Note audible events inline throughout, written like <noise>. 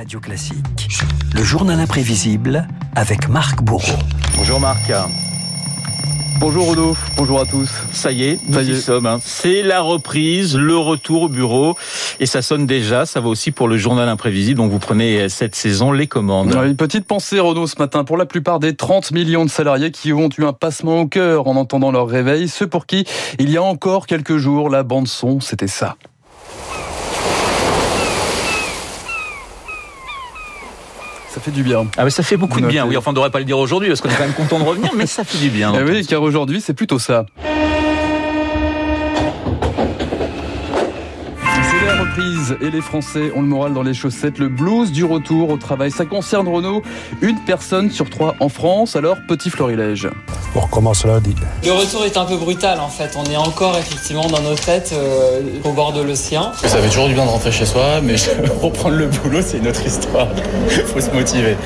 Radio Classique. Le journal imprévisible avec Marc Bourreau. Bonjour Marc. Bonjour Renaud, bonjour à tous. Ça y est, nous Ça y y est. sommes. hein. C'est la reprise, le retour au bureau. Et ça sonne déjà, ça va aussi pour le journal imprévisible. Donc vous prenez cette saison les commandes. Une petite pensée Renaud ce matin pour la plupart des 30 millions de salariés qui ont eu un passement au cœur en entendant leur réveil, ceux pour qui il y a encore quelques jours la bande son c'était ça. Ça fait du bien. Ah mais ça fait beaucoup de bien. Oui, enfin on ne devrait pas le dire aujourd'hui parce qu'on est quand même content de revenir, mais ça fait du bien. <laughs> Eh oui, car aujourd'hui c'est plutôt ça. Et les Français ont le moral dans les chaussettes. Le blues du retour au travail. Ça concerne Renaud, une personne sur trois en France. Alors petit florilège. On recommence lundi. Le retour est un peu brutal en fait. On est encore effectivement dans nos têtes euh, au bord de l'océan. Ça fait toujours du bien de rentrer chez soi, mais <laughs> reprendre le boulot, c'est une autre histoire. <laughs> Faut se motiver.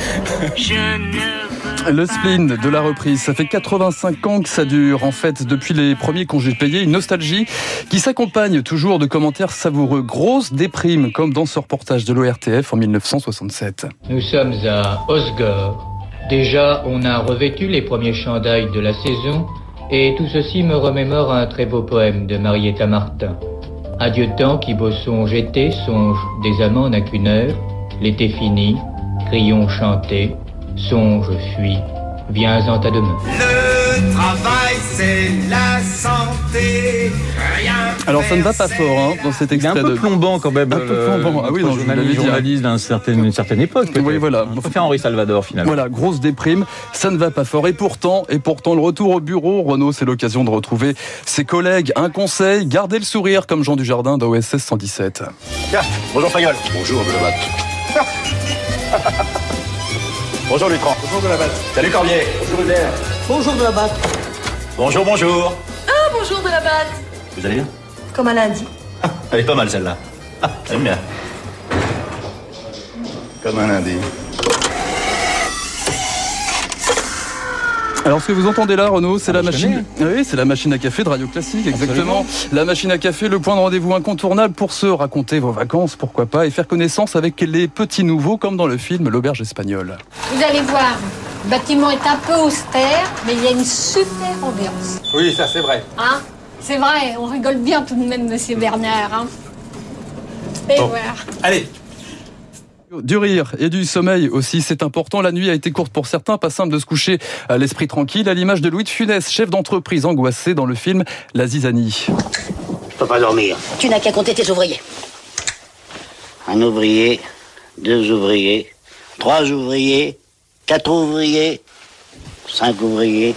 Le spleen de la reprise, ça fait 85 ans que ça dure. En fait, depuis les premiers congés payés, une nostalgie qui s'accompagne toujours de commentaires savoureux. Grosse déprime, comme dans ce reportage de l'ORTF en 1967. Nous sommes à Osgore. Déjà, on a revêtu les premiers chandails de la saison, et tout ceci me remémore un très beau poème de Marietta Martin. Adieu temps qui beau songe été, songe des amants n'a qu'une heure, l'été fini, crions chanter, songe fuis, viens-en ta demeure. Le travail, c'est la santé. Rien Alors ça ne va pas fort hein, dans cet Il est un extrait peu de... plombant quand même. Un peu plombant. Ah oui, non, l'avais journaliste, hein. journaliste d'une certaine, époque. Oui, voilà. On peut faire Henri Salvador finalement. Voilà, grosse déprime, ça ne va pas fort. Et pourtant, et pourtant, le retour au bureau, Renaud, c'est l'occasion de retrouver ses collègues. Un conseil, gardez le sourire comme Jean Dujardin d'OSS 117. Tiens, bonjour Fayol. Bonjour Delabatte. <laughs> bonjour Lutran. Bonjour Delabatte. Salut Corbier. Bonjour Hubert. Bonjour de la batte. Bonjour, bonjour. Bonjour de la batte. Vous allez bien? Comme un lundi. Elle est pas mal celle-là. Ah, j'aime bien. Comme un lundi. Alors ce que vous entendez là, Renaud, c'est Ah, la machine. Oui, c'est la machine à café de Radio Classique, exactement. La machine à café, le point de rendez-vous incontournable pour se raconter vos vacances, pourquoi pas, et faire connaissance avec les petits nouveaux, comme dans le film L'auberge espagnole. Vous allez voir, le bâtiment est un peu austère, mais il y a une super ambiance. Oui, ça c'est vrai. Hein? C'est vrai, on rigole bien tout de même, monsieur Bernard. Hein Et voilà. Allez, Du rire et du sommeil aussi, c'est important. La nuit a été courte pour certains, pas simple de se coucher à l'esprit tranquille, à l'image de Louis de Funès, chef d'entreprise angoissé dans le film La Zizanie. Je peux pas dormir. Tu n'as qu'à compter tes ouvriers. Un ouvrier, deux ouvriers, trois ouvriers, quatre ouvriers, cinq ouvriers.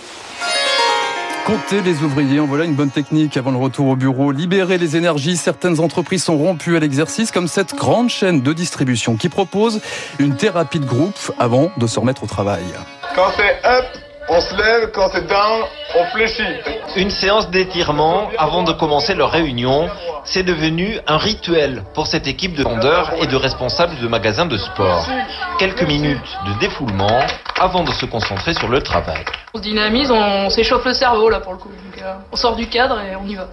Compter les ouvriers, en voilà une bonne technique avant le retour au bureau. Libérer les énergies, certaines entreprises sont rompues à l'exercice, comme cette grande chaîne de distribution qui propose une thérapie de groupe avant de se remettre au travail. Quand c'est up, on se lève. Quand c'est down, on fléchit. Une séance d'étirement avant de commencer leur réunion, c'est devenu un rituel pour cette équipe de vendeurs et de responsables de magasins de sport. Quelques minutes de défoulement avant de se concentrer sur le travail. On se dynamise, on s'échauffe le cerveau là pour le coup. Donc, euh, on sort du cadre et on y va.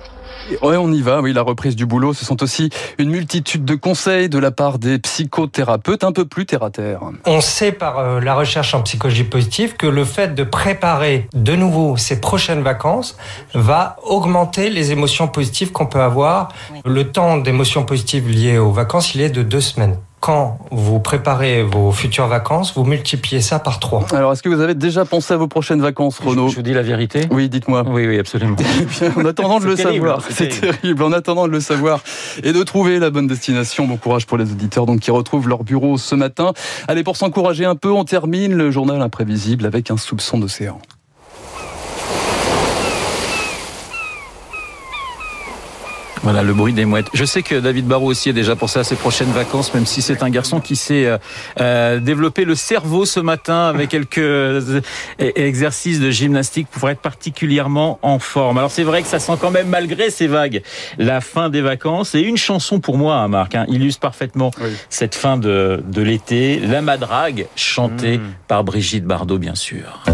Ouais, on y va, oui, la reprise du boulot, ce sont aussi une multitude de conseils de la part des psychothérapeutes un peu plus terre à terre. On sait par euh, la recherche en psychologie positive que le fait de préparer de nouveau ces prochaines vacances va augmenter les émotions positives qu'on peut avoir. Le temps d'émotions positives liées aux vacances, il est de deux semaines. Quand vous préparez vos futures vacances, vous multipliez ça par trois. Alors, est-ce que vous avez déjà pensé à vos prochaines vacances, Renaud Je vous dis la vérité. Oui, dites-moi. Oui, oui, absolument. Eh bien, en attendant de le terrible, savoir, c'est c'est terrible. En attendant de le savoir et de trouver la bonne destination, bon courage pour les auditeurs donc qui retrouvent leur bureau ce matin. Allez, pour s'encourager un peu, on termine le journal imprévisible avec un soupçon d'océan. Voilà le bruit des mouettes. Je sais que David Barrault aussi est déjà pensé à ses prochaines vacances, même si c'est un garçon qui s'est euh, euh, développé le cerveau ce matin avec quelques euh, exercices de gymnastique pour être particulièrement en forme. Alors c'est vrai que ça sent quand même, malgré ces vagues, la fin des vacances. Et une chanson pour moi, hein, Marc, hein, illustre parfaitement cette fin de, de l'été. La Madrague, chantée par Brigitte Bardot, bien sûr.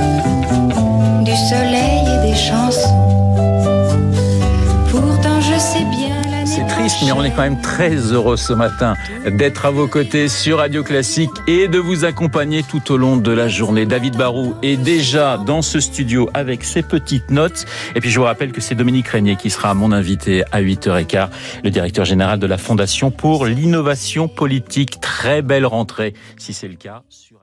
C'est triste, mais on est quand même très heureux ce matin d'être à vos côtés sur Radio Classique et de vous accompagner tout au long de la journée. David Barou est déjà dans ce studio avec ses petites notes. Et puis je vous rappelle que c'est Dominique Régnier qui sera mon invité à 8h15, le directeur général de la Fondation pour l'innovation politique. Très belle rentrée, si c'est le cas. Sur